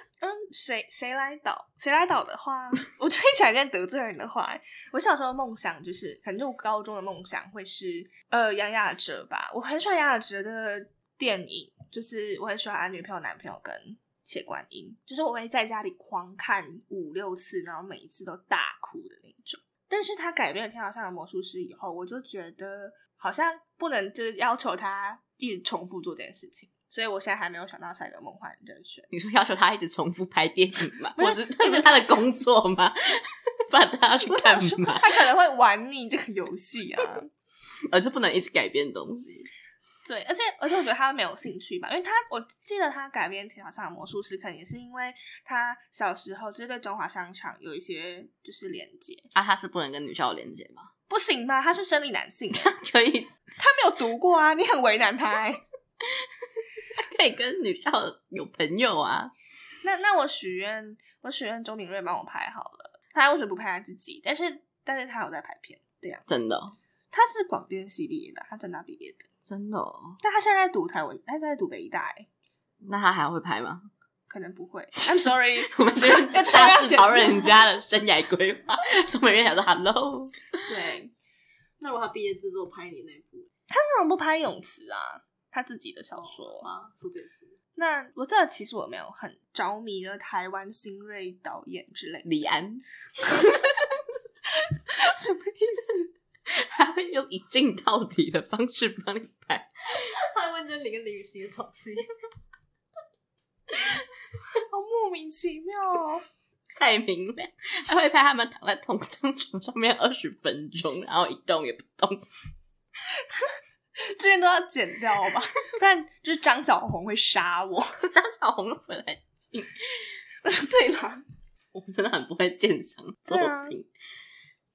谁谁来导？谁来导的话，我推起来得罪人的话。我小时候的梦想就是，可能就我高中的梦想会是呃杨雅哲吧。我很喜欢杨雅哲的电影，就是我很喜欢《俺女朋友男朋友》跟《血观音》，就是我会在家里狂看五六次，然后每一次都大哭的那种。但是他改编了《天桥上的魔术师》以后，我就觉得好像不能就是要求他一直重复做这件事情。所以我现在还没有想到下一个梦幻人选。你说要求他一直重复拍电影吗？不是，这是他的工作吗？不然他要去干嘛？他可能会玩腻这个游戏啊，而且不能一直改变东西。对，而且而且我觉得他没有兴趣吧，因为他我记得他改编《天桥上的魔术师》，可能也是因为他小时候就是对中华商场有一些就是连接啊。他是不能跟女校连接吗？不行吧？他是生理男性，可以。他没有读过啊，你很为难他哎。可以跟女校有朋友啊。那那我许愿，我许愿周明瑞帮我拍好了。他为什么不拍他自己？但是但是他有在拍片，对呀、啊，真的、哦。他是广电系毕业的，他政大毕业的，真的、哦。但他现在在读台文，他在读北艺大，那他还会拍吗？可能不会。I'm sorry，我们这边要尝试讨论人家的生涯规划。周明瑞想说 Hello，对。那如果他毕业之后拍你那部，他为什么不拍泳池啊？他自己的小说、哦、啊，说的是。那我这其实我没有很着迷的台湾新锐导演之类的，李安，什么意思？他会用一镜到底的方式帮你拍。他会问就是你跟李雨熙的床戏，好莫名其妙哦！太明亮，他会拍他们躺在同张床上面二十分钟，然后一动也不动。这边都要剪掉吧，不然就是张小红会杀我。张小红本来进，对啦，我们真的很不会鉴赏 作品。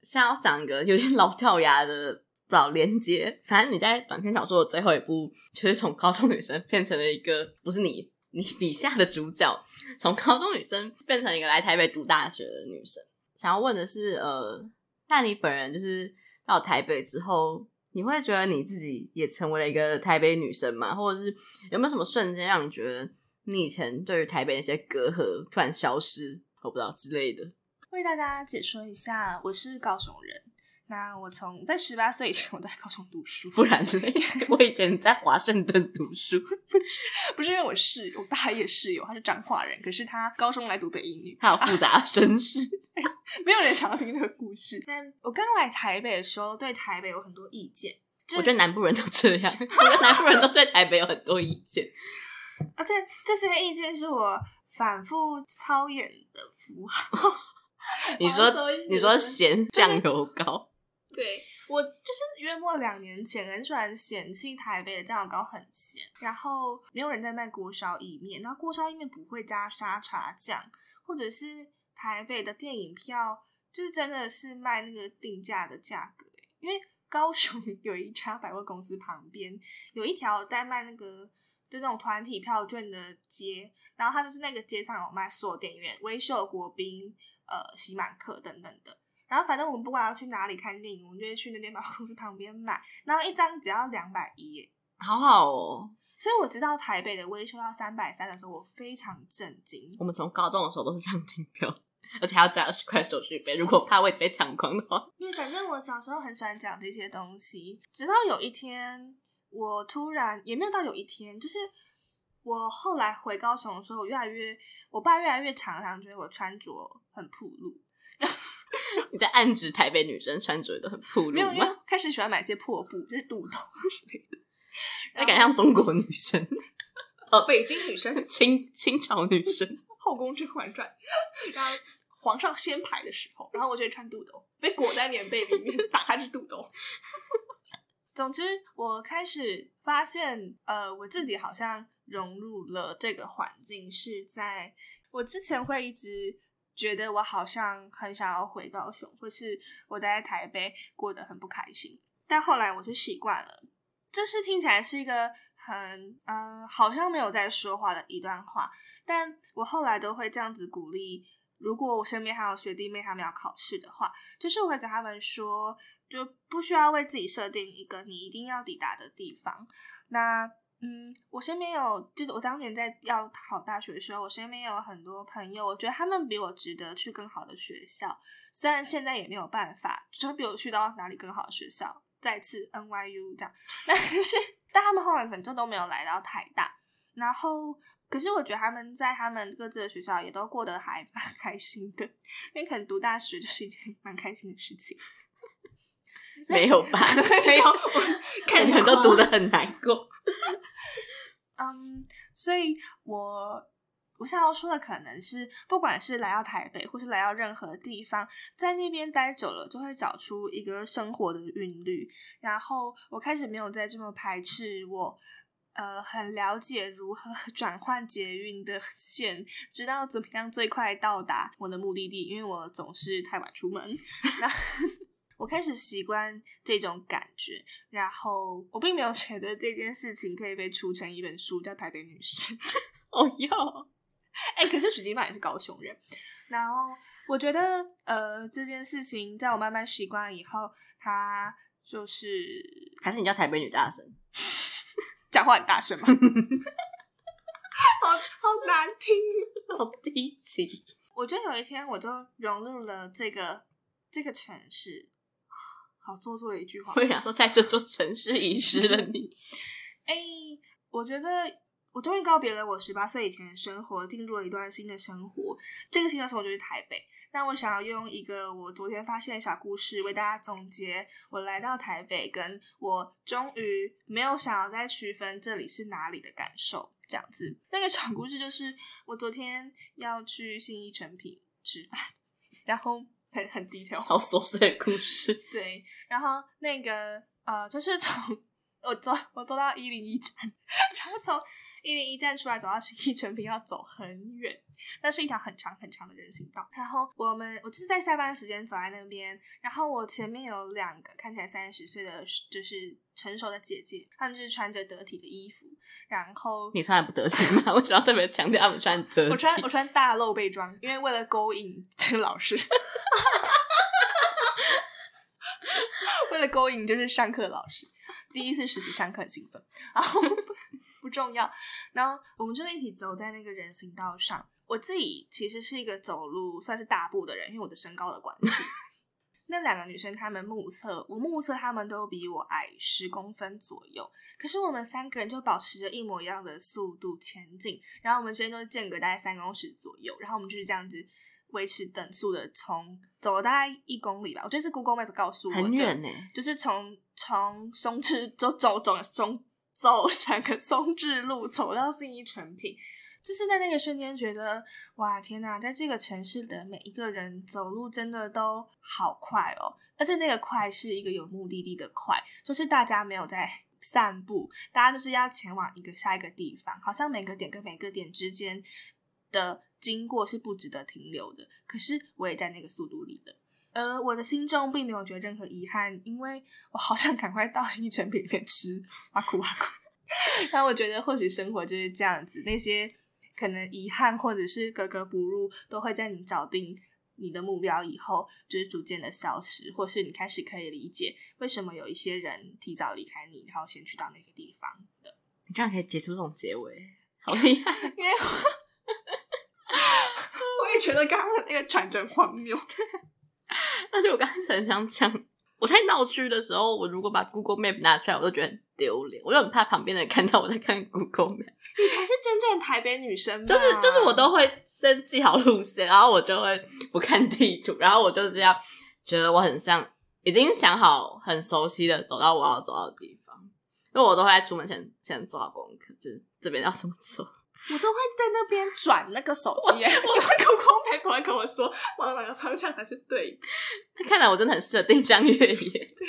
现在要讲一个有点老掉牙的老连接，反正你在短篇小说的最后一部，就是从高中女生变成了一个不是你你笔下的主角，从高中女生变成一个来台北读大学的女生。想要问的是，呃，那你本人就是到台北之后。你会觉得你自己也成为了一个台北女生吗？或者是有没有什么瞬间让你觉得你以前对于台北那些隔阂突然消失，我不知道之类的？为大家解说一下，我是高雄人。那我从在十八岁以前我都在高中读书，不然呢我以前在华盛顿读书，不是不是因为我室友，我大一室友他是彰化人，可是他高中来读北一女，他有复杂身世，没有人想要听这个故事。但我刚来台北的时候，对台北有很多意见。我觉得南部人都这样，我觉得南部人都对台北有很多意见，而且这些意见是我反复操演的符号。你说你说咸酱油膏。对，我就是约莫两年前很喜欢嫌弃台北的酱油膏很咸，然后没有人在卖锅烧意面，那锅烧意面不会加沙茶酱，或者是台北的电影票就是真的是卖那个定价的价格，因为高雄 有一家百货公司旁边有一条在卖那个就那种团体票券的街，然后它就是那个街上有卖所有电影院、威秀、国宾、呃喜满客等等的。然后反正我们不管要去哪里看电影，我们就会去那间百货公司旁边买。然后一张只要两百一，好好哦。所以我知道台北的微秀要三百三的时候，我非常震惊。我们从高中的时候都是这样订票，而且还要加二十块手续费，如果怕位置被抢光的话。因为反正我小时候很喜欢讲这些东西，直到有一天，我突然也没有到有一天，就是我后来回高雄的时候，我越来越，我爸越来越常常觉得我穿着很暴露。你在暗指台北女生穿着都很暴露吗？开始喜欢买些破布，就是肚兜之类的。那感觉像中国女生，呃，北京女生，清清朝女生，《后宫甄嬛传》。然后皇上掀牌的时候，然后我就会穿肚兜，被裹在棉被里面，打开是肚兜。总之，我开始发现，呃，我自己好像融入了这个环境，是在我之前会一直。觉得我好像很想要回高雄，或是我待在台北过得很不开心。但后来我就习惯了。这是听起来是一个很呃，好像没有在说话的一段话，但我后来都会这样子鼓励。如果我身边还有学弟妹他们要考试的话，就是我会跟他们说，就不需要为自己设定一个你一定要抵达的地方。那。嗯，我身边有，就是我当年在要考大学的时候，我身边有很多朋友，我觉得他们比我值得去更好的学校，虽然现在也没有办法，就比我去到哪里更好的学校，再次 NYU 这样，但是但他们后来可能就都没有来到台大，然后可是我觉得他们在他们各自的学校也都过得还蛮 开心的，因为可能读大学就是一件蛮开心的事情，没有吧？没有，我 看你们都读的很难过。嗯，um, 所以我我想要说的可能是，不管是来到台北，或是来到任何地方，在那边待久了，就会找出一个生活的韵律。然后我开始没有再这么排斥我，呃，很了解如何转换捷运的线，知道怎么样最快到达我的目的地，因为我总是太晚出门。那我开始习惯这种感觉，然后我并没有觉得这件事情可以被出成一本书，叫《台北女生》。哦哟，哎，可是许金曼也是高雄人，然后我觉得，呃，这件事情在我慢慢习惯以后，它就是还是你叫台北女大神，讲话很大声吗？好好难听，好低级。我觉得有一天我就融入了这个这个城市，好做作的一句话。会想说，在这座城市遗失了你。哎，我觉得。我终于告别了我十八岁以前的生活，进入了一段新的生活。这个新的生活就是台北。那我想要用一个我昨天发现的小故事为大家总结我来到台北，跟我终于没有想要再区分这里是哪里的感受。这样子，那个小故事就是我昨天要去信义成品吃饭，然后很很 detail，好琐碎的故事。对，然后那个呃，就是从。我坐，我坐到一零一站，然后从一零一站出来走到新义成品要走很远，那是一条很长很长的人行道。然后我们，我就是在下班时间走在那边，然后我前面有两个看起来三十岁的，就是成熟的姐姐，她们就是穿着得体的衣服。然后你穿的不得体吗？我想要特别强调她们穿得体。我穿我穿大露背装，因为为了勾引这个老师，为了勾引就是上课老师。第一次实习上课很兴奋，然后不，重要，然后我们就一起走在那个人行道上。我自己其实是一个走路算是大步的人，因为我的身高的关系。那两个女生她们目测，我目测她们都比我矮十公分左右，可是我们三个人就保持着一模一样的速度前进，然后我们之间都是间隔大概三公尺左右，然后我们就是这样子。维持等速的从走了大概一公里吧，我觉得是 Google Map 告诉我的，很远呢，就是从从松枝走走走松走整个松枝路走到信义成品，就是在那个瞬间觉得哇天哪，在这个城市的每一个人走路真的都好快哦，而且那个快是一个有目的地的快，就是大家没有在散步，大家就是要前往一个下一个地方，好像每个点跟每个点之间的。经过是不值得停留的，可是我也在那个速度里了，而我的心中并没有觉得任何遗憾，因为我好想赶快到信义诚品里面吃哇酷哇酷。然后我觉得或许生活就是这样子，那些可能遗憾或者是格格不入，都会在你找定你的目标以后，就是逐渐的消失，或是你开始可以理解为什么有一些人提早离开你，然后先去到那个地方的。你居然可以结出这种结尾，好厉害！因为。我也觉得刚刚的那个转折荒谬，而且我刚才很想讲，我在闹剧的时候，我如果把 Google Map 拿出来，我都觉得很丢脸，我就很怕旁边的人看到我在看 Google Map。你才是真正的台北女生吧，就是就是我都会先记好路线，然后我就会不看地图，然后我就是要觉得我很像已经想好很熟悉的走到我要走到的地方，因为我都会在出门前先做好功课，就是这边要怎么走。我都会在那边转那个手机，因为 Google Map 会跟我说往哪个方向才是对的。那看来我真的很适合定向越野。对，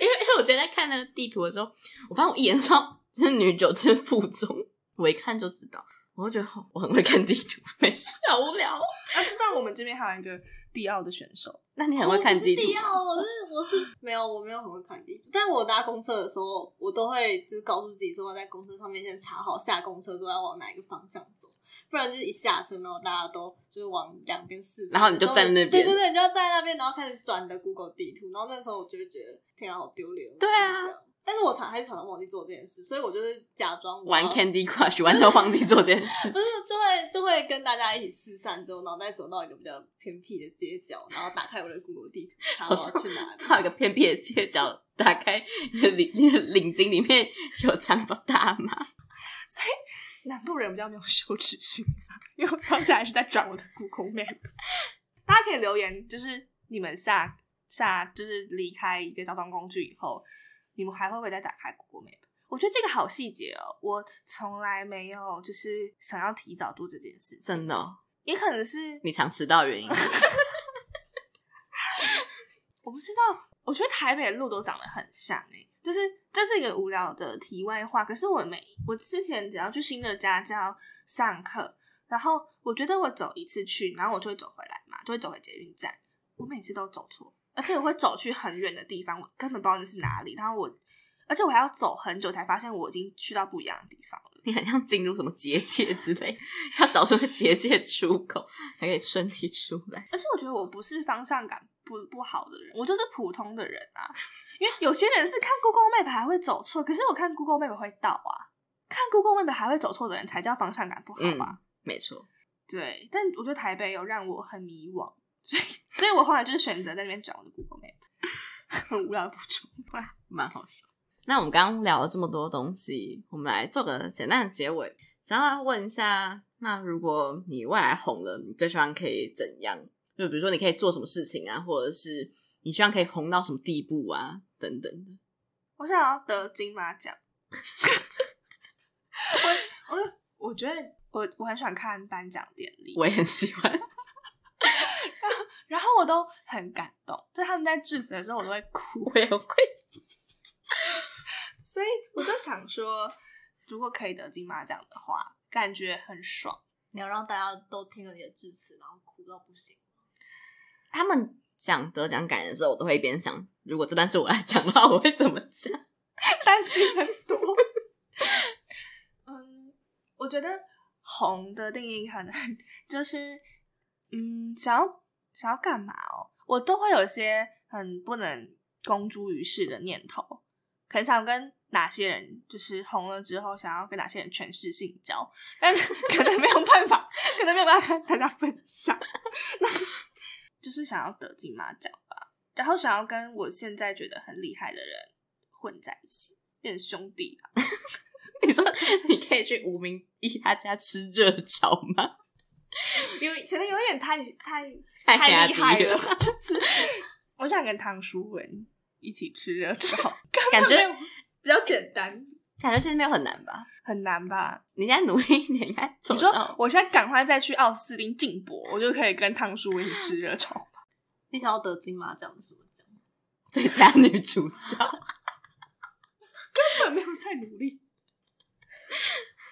因为因为我今天在看那个地图的时候，我发现我一眼上就是女九是附中，我一看就知道，我就觉得我很会看地图，没事，好无聊。啊，知道我们这边还有一个地奥的选手。那你很会看地图？我是我是没有，我没有很会看地图。但我搭公车的时候，我都会就是告诉自己说，在公车上面先查好下公车之后要往哪一个方向走，不然就是一下车，然后大家都就是往两边四，然后你就站那边，对对对，你就要站在那边，然后开始转你的 Google 地图，然后那时候我就会觉得天啊，好丢脸。对啊。但是我常还是常常忘记做这件事，所以我就是假装玩 Candy Crush，完全忘记做这件事。不是，就会就会跟大家一起四散之后，然后再走到一个比较偏僻的街角，然后打开我的 Google 地图，查我要去哪里。到一个偏僻的街角，打开你的领你的领巾里面有长发大妈。所以南部人比较没有羞耻心，因为我刚才还是在转我的 Google Map。大家可以留言，就是你们下下就是离开一个交通工具以后。你们还会不会再打开 Google Map？我觉得这个好细节哦，我从来没有就是想要提早做这件事情。真的哦？也可能是你常迟到的原因。我不知道，我觉得台北的路都长得很像诶，就是这是一个无聊的题外话。可是我每我之前只要去新的家教上课，然后我觉得我走一次去，然后我就会走回来嘛，就会走回捷运站。我每次都走错。而且我会走去很远的地方，我根本不知道那是哪里。然后我，而且我还要走很久才发现我已经去到不一样的地方了。你很像进入什么结界之类，要找出个结界出口，才可以顺利出来。而且我觉得我不是方向感不不好的人，我就是普通的人啊。因为有些人是看 Google Map 还会走错，可是我看 Google Map 会到啊。看 Google Map 还会走错的人才叫方向感不好吧？嗯，没错。对，但我觉得台北有让我很迷惘，所以，所以我后来就是选择在那边找我的 Google Map，很无聊的补充，蛮好笑。那我们刚刚聊了这么多东西，我们来做个简单的结尾。想要问一下，那如果你未来红了，你最希望可以怎样？就比如说，你可以做什么事情啊，或者是你希望可以红到什么地步啊，等等的。我想要得金马奖。我我我觉得我我很喜欢看颁奖典礼，我也很喜欢。然后我都很感动，就他们在致辞的时候，我都会哭，我也会。所以我就想说，如果可以得金马奖的话，感觉很爽。你要让大家都听了你的致辞，然后哭到不行。他们讲得奖感言的时候，我都会一边想，如果这段是我来讲的话，我会怎么讲？担心很多。嗯，我觉得红的定义可能 就是，嗯，想要想要干嘛哦？我都会有一些很不能公诸于世的念头，很想跟。哪些人就是红了之后想要跟哪些人权势性交，但是 可能没有办法，可能没有办法跟大家分享。那就是想要得金马奖吧，然后想要跟我现在觉得很厉害的人混在一起，变成兄弟。你说你可以去无名一他家吃热炒吗？有可能有点太太太厉害了。就是我想跟唐书文一起吃热炒，感觉。比较简单，感觉其实没有很难吧？很难吧？你现在努力一点，应该。你说，我现在赶快再去奥斯汀进博，我就可以跟汤书一起吃热炒吧。你想要得金马奖的什么奖？最佳女主角。根本没有在努力。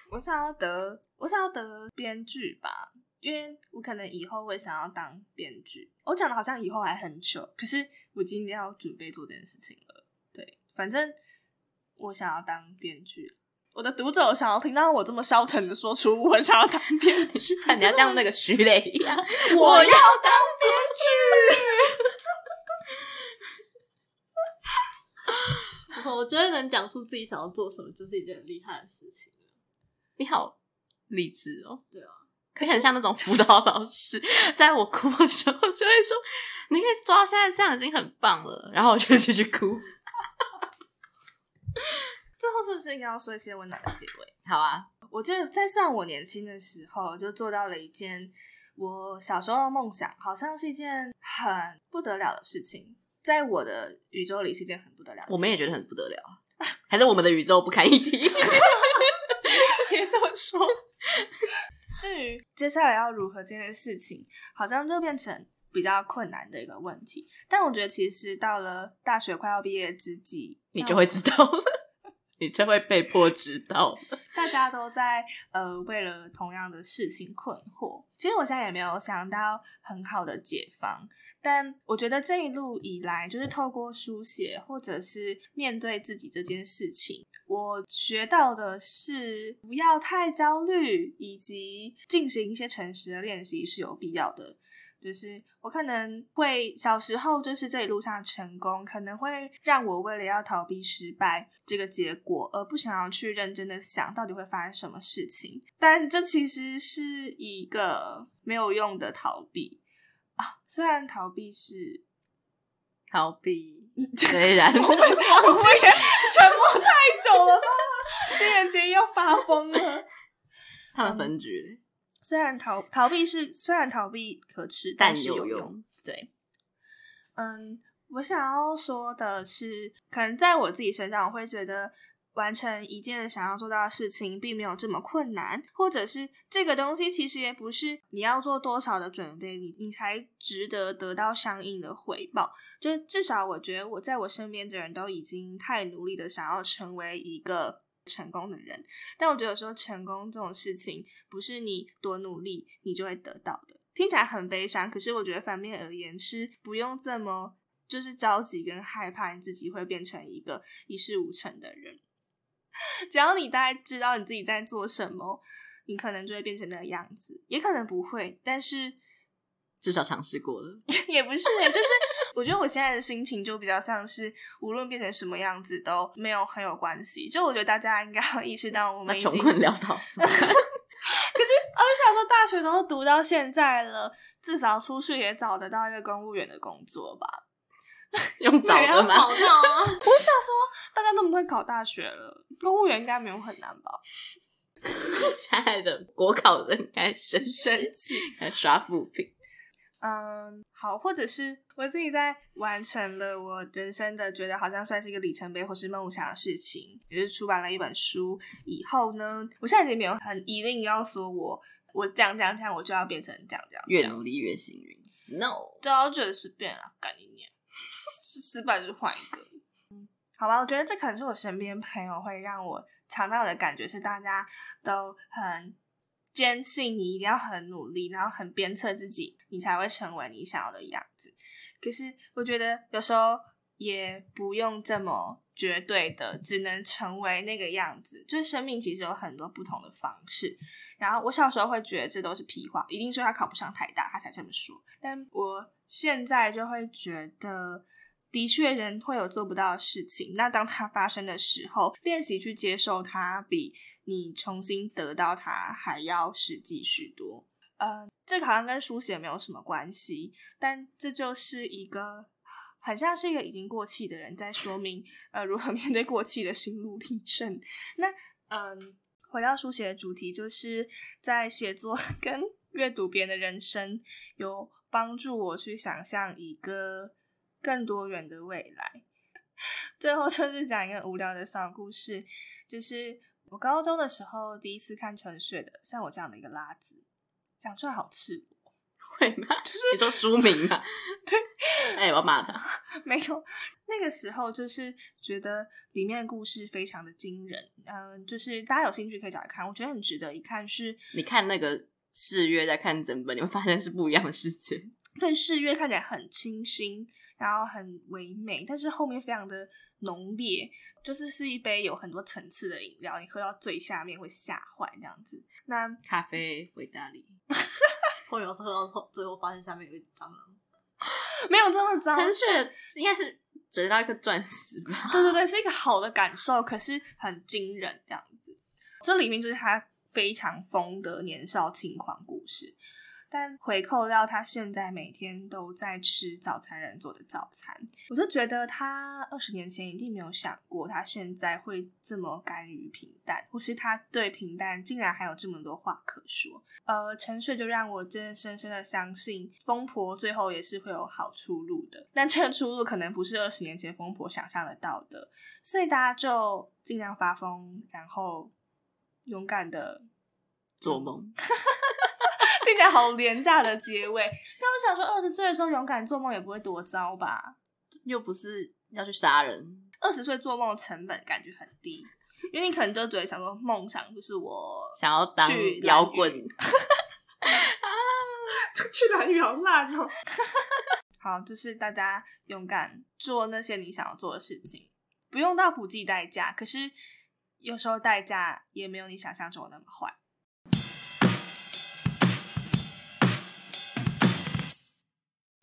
我想要得，我想要得编剧吧，因为我可能以后会想要当编剧。我讲的好像以后还很久，可是我今天要准备做这件事情了。对，反正。我想要当编剧，我的读者想要听到我这么消沉的说出我想要当编剧，你要像那个徐磊一样，我要当编剧。我觉得能讲出自己想要做什么，就是一件很厉害的事情。你好励志哦！对啊，可以很像那种辅导老师，在我哭的时候就会说：“你可以做到现在这样，已经很棒了。”然后我就继续哭。最后是不是应该要说一些温暖的结尾？好啊，我就在算我年轻的时候，就做到了一件我小时候的梦想，好像是一件很不得了的事情，在我的宇宙里是一件很不得了的事情。我们也觉得很不得了，还是我们的宇宙不堪一击？别这么说。至于接下来要如何这件事情，好像就变成。比较困难的一个问题，但我觉得其实到了大学快要毕业之际，你就会知道了，你就会被迫知道。大家都在呃为了同样的事情困惑。其实我现在也没有想到很好的解方，但我觉得这一路以来，就是透过书写或者是面对自己这件事情，我学到的是不要太焦虑，以及进行一些诚实的练习是有必要的。就是我可能会小时候就是这一路上成功，可能会让我为了要逃避失败这个结果，而不想要去认真的想到底会发生什么事情。但这其实是一个没有用的逃避啊！虽然逃避是逃避，虽然 我们 我们沉默太久了吧？新人节又发疯了，他们分局。虽然逃逃避是虽然逃避可耻，但是有用。对，嗯，我想要说的是，可能在我自己身上，我会觉得完成一件想要做到的事情，并没有这么困难，或者是这个东西其实也不是你要做多少的准备，你你才值得得到相应的回报。就至少我觉得，我在我身边的人都已经太努力的想要成为一个。成功的人，但我觉得说成功这种事情不是你多努力你就会得到的，听起来很悲伤。可是我觉得反面而言是不用这么就是着急跟害怕你自己会变成一个一事无成的人。只要你大概知道你自己在做什么，你可能就会变成那个样子，也可能不会，但是至少尝试过了。也不是、欸，就是我觉得我现在的心情就比较像是，无论变成什么样子都没有很有关系。就我觉得大家应该要意识到，我们穷困潦倒。可是，我就想说，大学都读到现在了，至少出去也找得到一个公务员的工作吧？用找的吗？考到啊！我想说，大家那么会考大学了，公务员应该没有很难吧？亲爱的国考人应该生生气，还刷负评。嗯，好，或者是我自己在完成了我人生的觉得好像算是一个里程碑或是梦想的事情，也就是出版了一本书以后呢，我现在已经没有很一定要说我我这样这样这样，我就要变成这样这样，越努力越幸运。No，对啊，我觉得随便啦，干一年，失败就换一个。嗯，好吧，我觉得这可能是我身边朋友会让我尝到的感觉，是大家都很。坚信你一定要很努力，然后很鞭策自己，你才会成为你想要的样子。可是我觉得有时候也不用这么绝对的，只能成为那个样子。就是生命其实有很多不同的方式。然后我小时候会觉得这都是屁话，一定是他考不上台大，他才这么说。但我现在就会觉得，的确人会有做不到的事情。那当它发生的时候，练习去接受它，比。你重新得到它还要实际许多，呃，这好像跟书写没有什么关系，但这就是一个很像是一个已经过气的人在说明，呃，如何面对过气的心路历程。那，嗯、回到书写的主题，就是在写作 跟阅读别人的人生，有帮助我去想象一个更多元的未来。最后就是讲一个无聊的小故事，就是。我高中的时候第一次看陈雪的《像我这样的一个拉子》，讲出来好赤裸，会吗？就是你说书名嘛？对，哎、欸，我要骂他。没有，那个时候就是觉得里面的故事非常的惊人。嗯，就是大家有兴趣可以找来看，我觉得很值得一看。是，你看那个试阅再看整本，你会发现是不一样的世界。对，试阅看起来很清新。然后很唯美，但是后面非常的浓烈，就是是一杯有很多层次的饮料，你喝到最下面会吓坏这样子。那咖啡维大利，或者是喝到后最后发现下面有一只蟑螂，没有这么脏。陈雪应该是得到一颗钻石吧？对对对，是一个好的感受，可是很惊人这样子。这里面就是他非常疯的年少轻狂故事。但回扣到他现在每天都在吃早餐人做的早餐，我就觉得他二十年前一定没有想过他现在会这么甘于平淡，或是他对平淡竟然还有这么多话可说。呃，沉睡就让我真的深深的相信，疯婆最后也是会有好出路的。但这个出路可能不是二十年前疯婆想象得到的，所以大家就尽量发疯，然后勇敢的做梦。听起来好廉价的结尾，但我想说，二十岁的时候勇敢做梦也不会多糟吧？又不是要去杀人。二十岁做梦的成本感觉很低，因为你可能就只会想说，梦想就是我想要当摇滚 啊，去蓝雨好烂哦。好，就是大家勇敢做那些你想要做的事情，不用到不计代价，可是有时候代价也没有你想象中的那么坏。